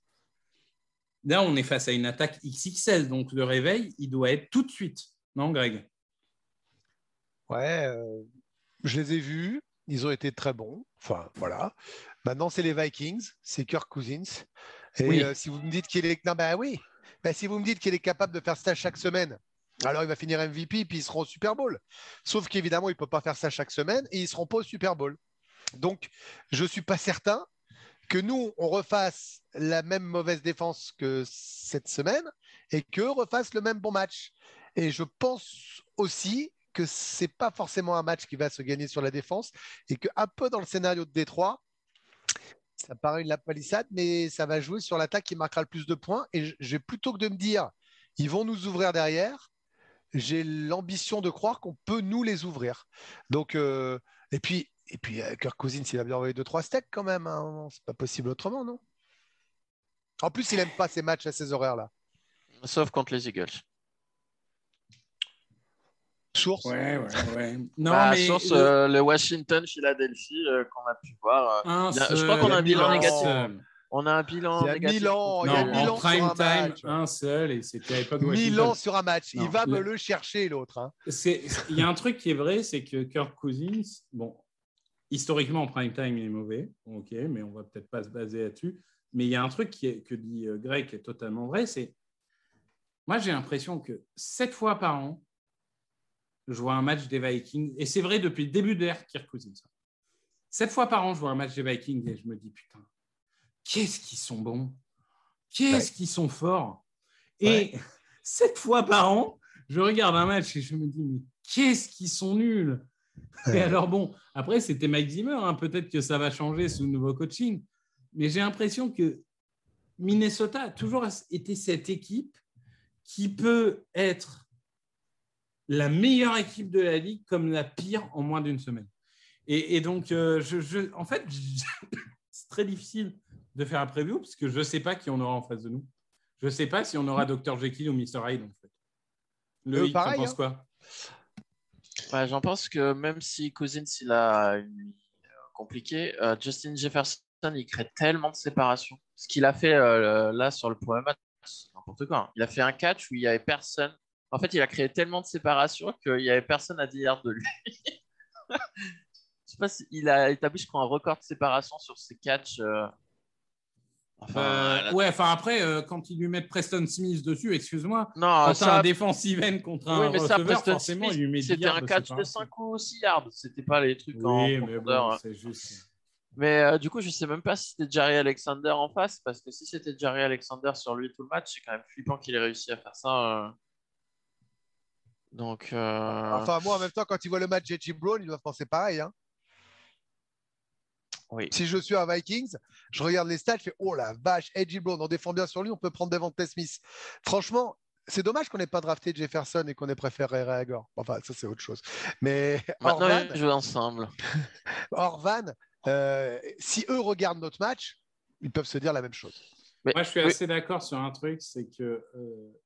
Là, on est face à une attaque XXL, donc le réveil, il doit être tout de suite. Non, Greg? Ouais, euh, je les ai vus, ils ont été très bons. Enfin, voilà. Maintenant, c'est les Vikings, c'est Kirk Cousins. Et Oui. euh, si vous me dites qu'il est. Non, ben oui. Ben, si vous me dites qu'il est capable de faire ça chaque semaine, alors il va finir MVP puis ils seront au Super Bowl. Sauf qu'évidemment, il ne peut pas faire ça chaque semaine et ils ne seront pas au Super Bowl. Donc, je ne suis pas certain que nous, on refasse la même mauvaise défense que cette semaine et qu'eux refassent le même bon match. Et je pense aussi que c'est pas forcément un match qui va se gagner sur la défense et que un peu dans le scénario de Détroit, ça paraît une la palissade, mais ça va jouer sur l'attaque qui marquera le plus de points. Et j'ai plutôt que de me dire, ils vont nous ouvrir derrière, j'ai l'ambition de croire qu'on peut nous les ouvrir. Donc, euh, et puis, et puis euh, Kirk Cousins, il a bien envoyé deux trois steaks quand même. hein. C'est pas possible autrement, non? En plus, il aime pas ces matchs à ces horaires-là. Sauf contre les Eagles. Source. Ouais, ouais, ouais. Non, Bah, mais source, le- euh, le Washington-Philadelphie euh, qu'on a pu voir. euh, un il y a- je crois qu'on a un bilan négatif. seul. on a un bilan Il y a négatif. Milan, il y Non, a contre- Milan en sur prime un time, match. un seul, et c'était à l'époque de Milan Washington. sur un match. Non, il va me le- chercher, l'autre. hein. Il y a un truc qui est vrai, c'est que Kirk Cousins, bon, historiquement en prime time, il est mauvais, ok, mais on va peut-être pas se baser là-dessus. Mais il y a un truc qui est- que dit Greg qui est totalement vrai, c'est moi j'ai l'impression que sept fois par an, je vois un match des Vikings, et c'est vrai depuis le début de l'ère Kirk Cousins. Sept fois par an, je vois un match des Vikings et je me dis putain, qu'est-ce qu'ils sont bons, qu'est-ce qu'ils sont forts. Et sept fois par an, je regarde un match et je me dis, mais qu'est-ce qu'ils sont nuls. Et alors bon, après c'était Mike Zimmer, hein. peut-être que ça va changer sous le nouveau coaching, mais j'ai l'impression que Minnesota a toujours été cette équipe qui peut être la meilleure équipe de la ligue comme la pire en moins d'une semaine. Et, donc, euh, je, en fait, c'est très difficile de faire un preview parce que je ne sais pas qui on aura en face de nous. Je ne sais pas si on aura Dr. Jekyll ou Mr. Hyde, en fait. Le Euh, pareil, penses hein. quoi? Ouais, J'en pense que même si Cousins il a une nuit euh, compliquée, euh, Justin Jefferson il crée tellement de séparation. Ce qu'il a fait euh, là sur le premier match, c'est n'importe quoi. hein. Il a fait un catch où il n'y avait personne. En fait, il a créé tellement de séparation qu'il n'y avait personne à 10 yards de lui. Je sais pas si il a établi, je crois, un record de séparation sur ses catchs. euh. Enfin, Euh, là- Ouais, enfin après, euh, quand ils lui mettent Preston Smith dessus, excuse-moi, non, quand ça, un défensive end contre un oui, mais ça, receveur, Preston forcément, Smith, il lui met 10 c'était un catch de séparation. 5 ou 6 yards. C'était pas les trucs en Oui, mais profondeur. bon, hein. c'est juste. Mais euh, du coup, je sais même pas si c'était Jerry Alexander en face, parce que si c'était Jerry Alexander sur lui tout le match, c'est quand même flippant qu'il ait réussi à faire ça. Donc, euh, Enfin, moi, en même temps, quand il voit le match J.J. Brown, ils doivent penser pareil. hein. oui. Si je suis un Vikings, je regarde les stats, je fais Oh la vache, J.J. Brown, on défend bien sur lui, on peut prendre Devontae Smith. Franchement, c'est dommage qu'on n'ait pas drafté Jefferson et qu'on ait préféré Ray Agor. Enfin, ça, c'est autre chose. Mais Maintenant, Orvan, ils jouent ensemble. Orvan, euh, si eux regardent notre match, ils peuvent se dire la même chose. Mais- Moi, je suis oui. assez d'accord sur un truc, c'est que euh,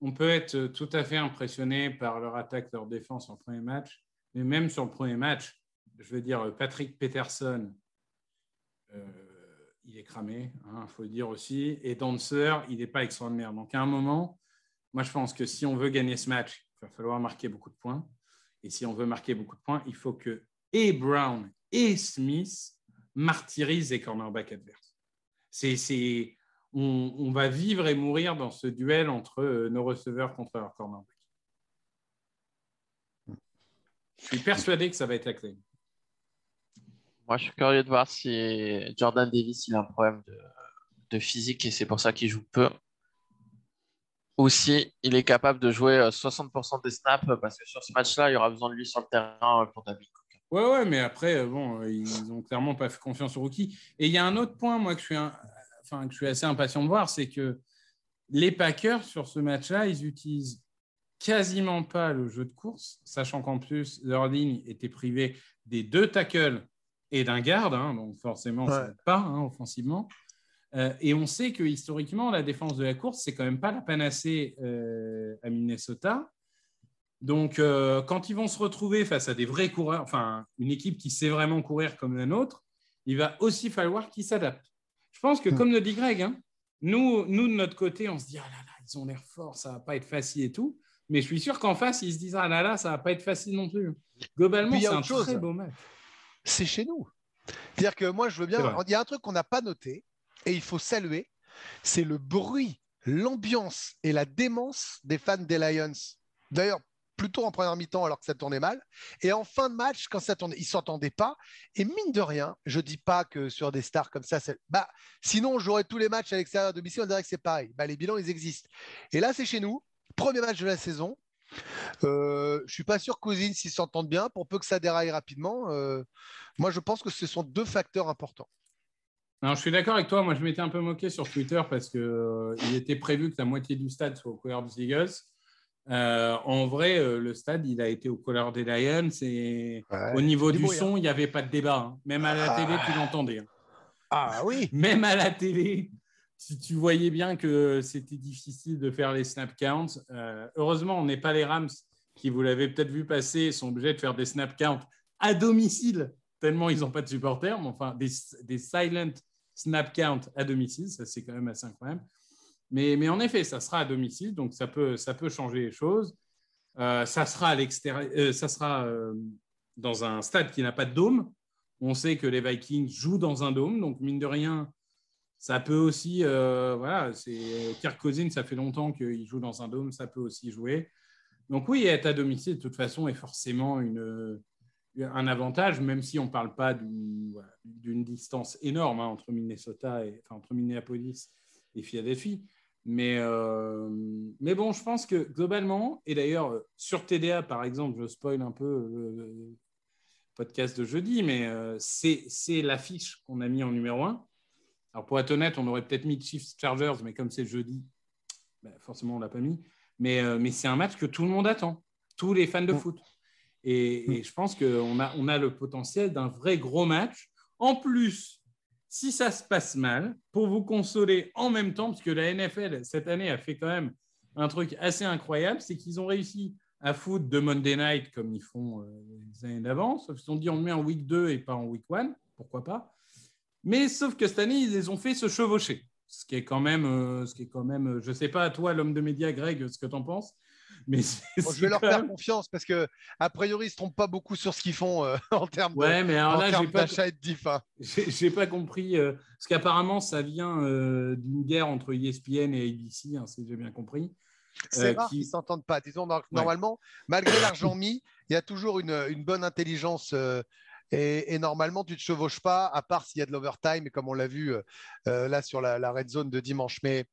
on peut être tout à fait impressionné par leur attaque, leur défense en premier match, mais même sur le premier match, je veux dire, Patrick Peterson, euh, il est cramé, il faut le dire aussi, et Dancer, il n'est pas extraordinaire. Donc, à un moment, moi, je pense que si on veut gagner ce match, il va falloir marquer beaucoup de points. Et si on veut marquer beaucoup de points, il faut que et Brown et Smith martyrisent les cornerbacks adverses. C'est, on, on va vivre et mourir dans ce duel entre euh, nos receveurs contre leurs cornerbacks. Je suis persuadé que ça va être la clé. Moi, je suis curieux de voir si Jordan Davis il a un problème de, de physique et c'est pour ça qu'il joue peu. Ou si il est capable de jouer euh, 60% des snaps parce que sur ce match-là, il y aura besoin de lui sur le terrain euh, pour David. Ouais, ouais, mais après, euh, bon, euh, ils ont clairement pas fait confiance au rookie. Et il y a un autre point, moi, que je suis, un- enfin, que je suis assez impatient de voir, c'est que les Packers, sur ce match-là, ils utilisent quasiment pas le jeu de course, sachant qu'en plus, leur ligne était privée des deux tackles et d'un garde, hein, donc forcément, Ouais. pas hein, offensivement. Euh, et on sait que historiquement, la défense de la course, c'est quand même pas la panacée euh, à Minnesota. Donc, euh, quand ils vont se retrouver face à des vrais coureurs, enfin, une équipe qui sait vraiment courir comme la nôtre, il va aussi falloir qu'ils s'adaptent. Je pense que, Hmm. comme le dit Greg, hein, nous, nous, de notre côté, on se dit, ah là là, ils ont l'air forts, ça va pas être facile et tout. Mais je suis sûr qu'en face, ils se disent, ah là là, ça va pas être facile non plus. Globalement, Puis il y a c'est un chose. très beau match. c'est chez nous. C'est-à-dire que moi, je veux bien. Il y a un truc qu'on n'a pas noté et il faut saluer c'est le bruit, l'ambiance et la démence des fans des Lions. D'ailleurs, plutôt en première mi-temps alors que ça tournait mal. Et en fin de match, quand ça tournait, ils ne s'entendaient pas. Et mine de rien, je ne dis pas que sur des stars comme ça, bah, sinon on jouerait tous les matchs à l'extérieur de domicile, on dirait que c'est pareil. Bah, les bilans, ils existent. Et là, c'est chez nous. Premier match de la saison. Euh, je suis pas sûr qu'Ozin s'y s'entende bien. Pour peu que ça déraille rapidement, euh, moi je pense que ce sont deux facteurs importants. Alors, je suis d'accord avec toi. Moi, je m'étais un peu moqué sur Twitter parce qu'il il était prévu que la moitié du stade soit aux couleurs des Eagles. Euh, en vrai, euh, le stade, il a été aux couleurs des Lions. Et au niveau du son, il n'y avait pas de débat. hein. Même à la Ah. télé, tu l'entendais. hein. Ah oui. Même à la télé, si tu voyais bien que c'était difficile de faire les snap counts. Euh, heureusement, on n'est pas les Rams qui, vous l'avez peut-être vu passer, sont obligés de faire des snap counts à domicile, tellement ils n'ont pas de supporters. Mais enfin, des, des silent snap counts à domicile, ça c'est quand même assez incroyable. Mais, en effet, ça sera à domicile, donc ça peut, changer les choses. Euh, ça sera à euh, ça sera euh, dans un stade qui n'a pas de dôme. On sait que les Vikings jouent dans un dôme, donc mine de rien, ça peut aussi, voilà, Kirk Cousins, ça fait longtemps qu'il joue dans un dôme, ça peut aussi jouer. Donc oui, être à domicile de toute façon est forcément une, un avantage, même si on ne parle pas d'une distance énorme hein, entre Minnesota et enfin, entre Minneapolis et Philadelphie. Mais, euh, mais bon, je pense que globalement, et d'ailleurs sur TDA par exemple, je spoil un peu le podcast de jeudi, mais euh, c'est l'affiche qu'on a mis en numéro 1. Alors pour être honnête, on aurait peut-être mis Chiefs Chargers, mais comme c'est jeudi, ben, forcément on ne l'a pas mis. Mais, euh, mais c'est un match que tout le monde attend, tous les fans de Mm. foot. Et, et je pense qu'on a, on a le potentiel d'un vrai gros match. En plus, si ça se passe mal, pour vous consoler en même temps, parce que la NFL, cette année, a fait quand même un truc assez incroyable, c'est qu'ils ont réussi à foutre de Monday Night comme ils font euh, les années d'avant, sauf qu'ils ont dit on le met en week 2 et pas en week 1, pourquoi pas? Mais sauf que cette année, ils les ont fait se chevaucher. Ce qui est quand même, euh, ce qui quand même euh, je sais pas, toi, l'homme de médias, Greg, ce que tu en penses. Mais c'est- Bon, je vais leur faire même- confiance parce que a priori ils se trompent pas beaucoup sur ce qu'ils font euh, en termes de- mais alors en là, termes j'ai pas, d'achat et de diff. hein. j'ai pas compris. euh, parce qu'apparemment, ça vient euh, d'une guerre entre ESPN et ABC, hein, si j'ai bien compris. C'est rare qui- qu'ils s'entendent pas. Disons, nor- normalement, malgré l'argent mis, il y a toujours une, une bonne intelligence. et, et normalement, tu ne te chevauches pas, à part s'il y a de l'overtime, et comme on l'a vu euh, là sur la, la red zone de dimanche. Mais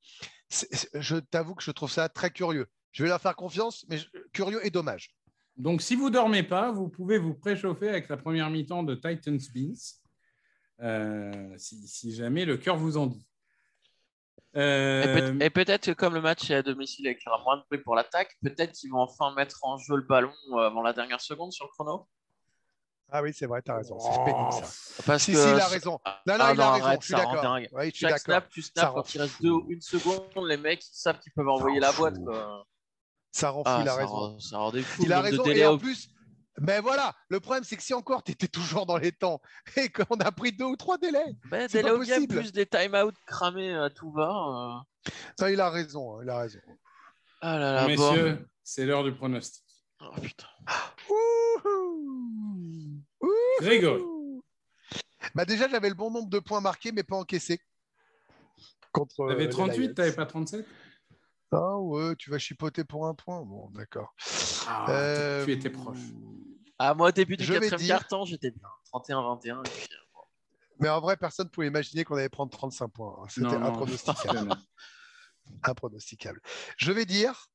je t'avoue que je trouve ça très curieux. Je vais leur faire confiance, mais je- curieux et dommage. Donc, si vous dormez pas, vous pouvez vous préchauffer avec la première mi-temps de Titans Beans, euh, si, si jamais le cœur vous en dit. Et, Euh, peut- et peut-être que comme le match est à domicile et qu'il y aura moins de bruit pour l'attaque, peut-être qu'ils vont enfin mettre en jeu le ballon euh, avant la dernière seconde sur le chrono. Ah oui, c'est vrai, tu as raison. C'est pénible, ça. Parce Si, que si, il a raison. Non, non, Ah il a raison. arrête, je suis ça rend d'accord. chaque snap, tu Ça snaps quand il reste deux ou une seconde, les mecs ils savent qu'ils peuvent envoyer la boîte. Quoi. Ça rend fou, Ah, il a ça, raison. rend, ça rend des fous. Il a raison. Et en plus, mais voilà, le problème, c'est que si encore tu étais toujours dans les temps et qu'on a pris deux ou trois délais, Ben, c'est délais pas possible. plus des time-out cramés à tout va. euh. non, il a raison. hein, Il a raison. Ah là là, bon. messieurs, c'est l'heure du pronostic. Oh, putain. Ouhou. Ouhou. Grégory. Bah déjà, j'avais le bon nombre de points marqués, mais pas encaissés. Contre. Tu euh, avais les 38, Lions. tu n'avais pas 37 Ah ouais, tu vas chipoter pour un point. Bon, d'accord. Ah, Euh, Tu étais proche. Ah, moi, au début du quatrième dire- quart-temps, j'étais bien. 31-21. et puis, euh, Mais en vrai, personne ne pouvait imaginer qu'on allait prendre 35 points. hein. C'était impronosticable. impronosticable. Je vais dire.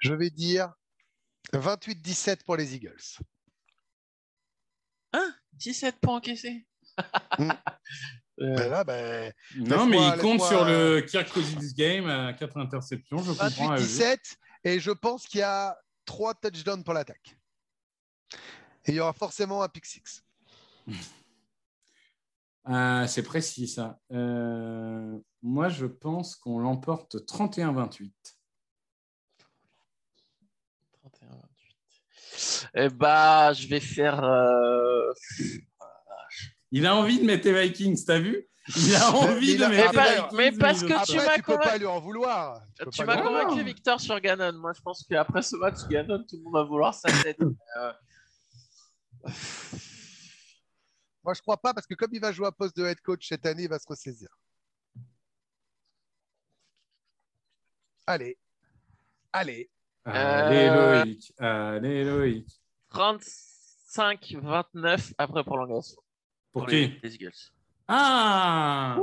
Je vais dire 28-17 pour les Eagles. 17 points encaissés. Mm. Euh, Ben là, ben, Non, mais il compte sur le Kirk Cousins game à 4 interceptions. Je comprends. à eux. 28-17 et je pense qu'il y a trois touchdowns pour l'attaque. Et il y aura forcément un pick six. Ah, c'est précis ça. Euh, moi, je pense qu'on l'emporte 31-28. 31-28. Eh bah, je vais faire. Il a envie de mettre les Vikings, t'as vu? Il a envie il de mettre les Vikings. mais parce que tu m'as tu peux convaincu. pas lui en vouloir. peux Tu pas m'as convaincu. Victor, sur Gannon. Moi, je pense qu'après ce match, Gannon, tout le monde va vouloir sa tête. Euh, Moi, je crois pas parce que comme il va jouer à poste de head coach cette année, il va se ressaisir. Allez. Allez. Allez, Euh, Loïc. Allez, Loïc. 35-29 après prolongation. Pour les, Eagles. Ah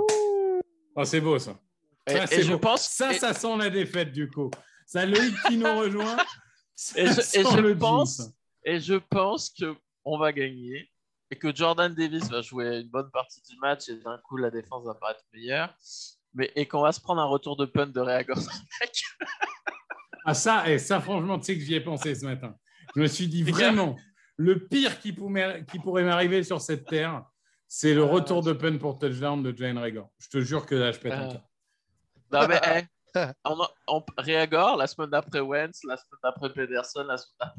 Oh, c'est beau ça. Et, Ça, et je beau. pense. Ça, et- ça sent la défaite du coup. Ça, Loïc qui nous rejoint. Et je- et pense-. Et je pense que on va gagner et que Jordan Davis va jouer une bonne partie du match et d'un coup la défense va paraître meilleure. Mais, et qu'on va se prendre un retour de punt de Reagor. Ah ça, et ça franchement, tu sais que j'y ai pensé ce matin. Je me suis dit vraiment, le pire qui, pourrait- qui pourrait m'arriver sur cette terre, c'est le retour de punt pour touchdown de Jane Rager. Je te jure que là, je pète un Euh, câble. Non mais hey, on, on- la semaine d'après Wentz, la semaine d'après Pederson, la semaine d'après.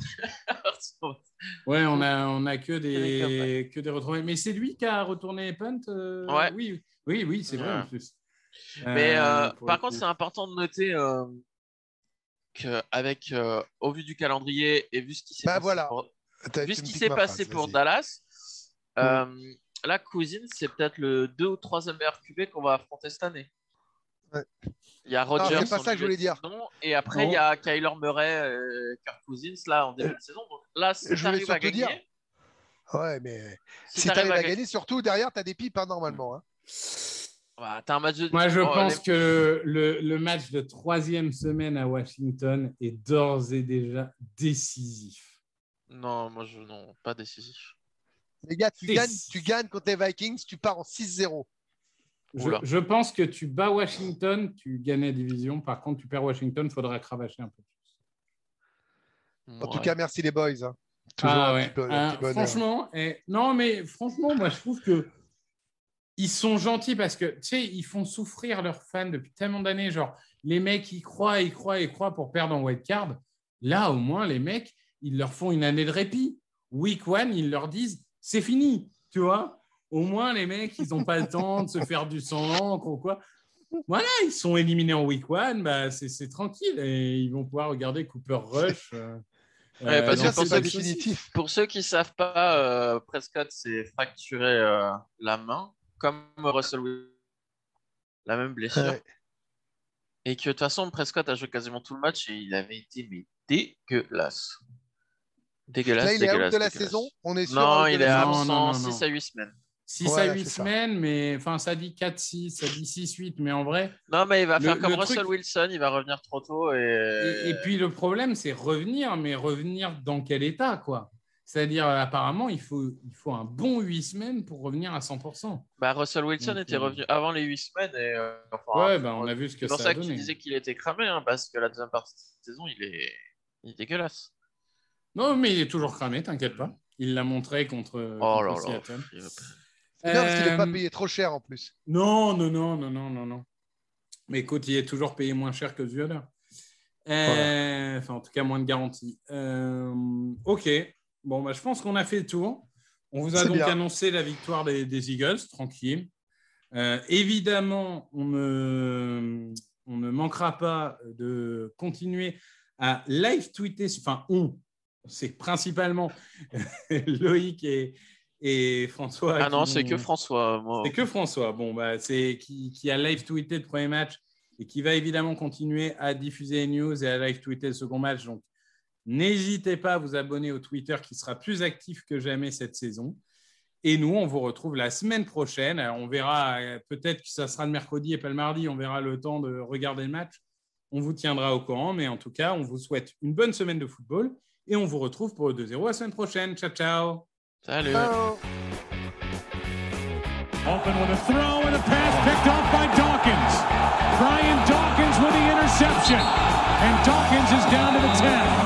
Ouais, on a, on a que des que des retrouvailles. Mais c'est lui qui a retourné punt euh, Ouais. Oui, oui, oui, c'est vrai Ouais. en plus. Mais Euh, euh, par contre, c'est important de noter euh, qu'avec, euh, au vu du calendrier et vu ce qui s'est Bah passé, voilà. pour, vu ce qui s'est passé phrase, pour vas-y. Dallas, euh, la cousine, c'est peut-être le 2 ou 3 meilleur QB qu'on va affronter cette année. Ouais. Il y a Rodgers. c'est pas ça que je voulais dire. saison, et après, il y a Kyler Murray, euh, Kirk Cousins, là, en début de saison. Donc là, si je voulais t'arrives à surtout dire- gagner, Ouais, mais Si si t'arrives t'arrives à à ga- gagner, surtout derrière, t'as des pipes hein, normalement. hein. Bah, t'as un match de. Moi, je Oh, pense les- que le, le match de troisième semaine à Washington est d'ores et déjà décisif. Non, moi, je. Non, pas décisif. Les gars, tu gagnes, tu gagnes contre les Vikings, tu pars en 6-0. Je, pense que tu bats Washington, tu gagnes la division. Par contre, tu perds Washington, il faudra cravacher un peu plus. En tout cas, merci les boys. hein. Toujours Ah un ouais. petit peu- un Euh, petit bonheur. franchement, eh, non, mais franchement, moi, je trouve que ils sont gentils parce que, tu sais, ils font souffrir leurs fans depuis tellement d'années. Genre, les mecs, ils croient, ils croient, ils croient pour perdre en white card. Là, au moins, les mecs, ils leur font une année de répit. Week one, ils leur disent, c'est fini, tu vois. Au moins, les mecs, ils n'ont pas le temps de se faire du sang ou quoi. Voilà, ils sont éliminés en week one, bah, c'est c'est tranquille et ils vont pouvoir regarder Cooper Rush. euh, Ouais, parce dans que Déjà, pour ceux qui- saucisses. définitif. Pour ceux qui ne savent pas, euh, Prescott s'est fracturé euh, la main, comme Russell Wilson. La même blessure. Ouais. Et que de toute façon, Prescott a joué quasiment tout le match et il avait été mais dégueulasse. Dégueulasse, Là, il est out de la saison. On est sûr. Non, il la est absent non, 6 non. à 8 semaines. 6 Voilà, à 8 c'est ça. semaines, mais enfin, ça dit 4-6, ça dit 6-8, mais en vrai. Non, mais il va Le- faire comme le Russell truc- Wilson, il va revenir trop tôt et. Et, et puis le problème, c'est revenir, mais revenir dans quel état, quoi? C'est-à-dire, apparemment, il faut, il faut un bon 8 semaines pour revenir à 100%. Bah, Russell Wilson Donc, était euh, revenu avant les 8 semaines et. euh, enfin, Ouais, ben, on a vu ce C'est que pour ça ça a que tu donné. disais qu'il était cramé, hein, parce que la deuxième partie de saison, il est, il est dégueulasse. Non, mais il est toujours cramé, t'inquiète pas. Il l'a montré contre, Oh contre là là. Seattle. C'est bien parce qu'il n'est pas Euh, payé trop cher en plus. Non, non, non, non, non, non, non. Mais écoute, il est toujours payé moins cher que Zuyoda. Euh, Enfin, en tout cas, moins de garantie. Euh, ok. Bon, bah, je pense qu'on a fait le tour. On vous a donc bien. annoncé la victoire des, des Eagles, tranquille. Euh, évidemment, on ne, on ne manquera pas de continuer à live tweeter, enfin, on, c'est principalement Loïc et, et François. Ah non, c'est que François. C'est que François. Bon, bah, c'est qui, qui a live tweeté le premier match et qui va évidemment continuer à diffuser les news et à live tweeter le second match. Donc, n'hésitez pas à vous abonner au Twitter qui sera plus actif que jamais cette saison. Et nous, on vous retrouve la semaine prochaine. Alors, on verra, euh, peut-être que ça sera le mercredi et pas le mardi. On verra le temps de regarder le match. On vous tiendra au courant. Mais en tout cas, on vous souhaite une bonne semaine de football et on vous retrouve pour le 2-0 la semaine prochaine. Ciao, ciao. Salut. Ciao. Open with a throw and a pass picked off by Dawkins. Brian Dawkins with the interception. And Dawkins is down to the 10.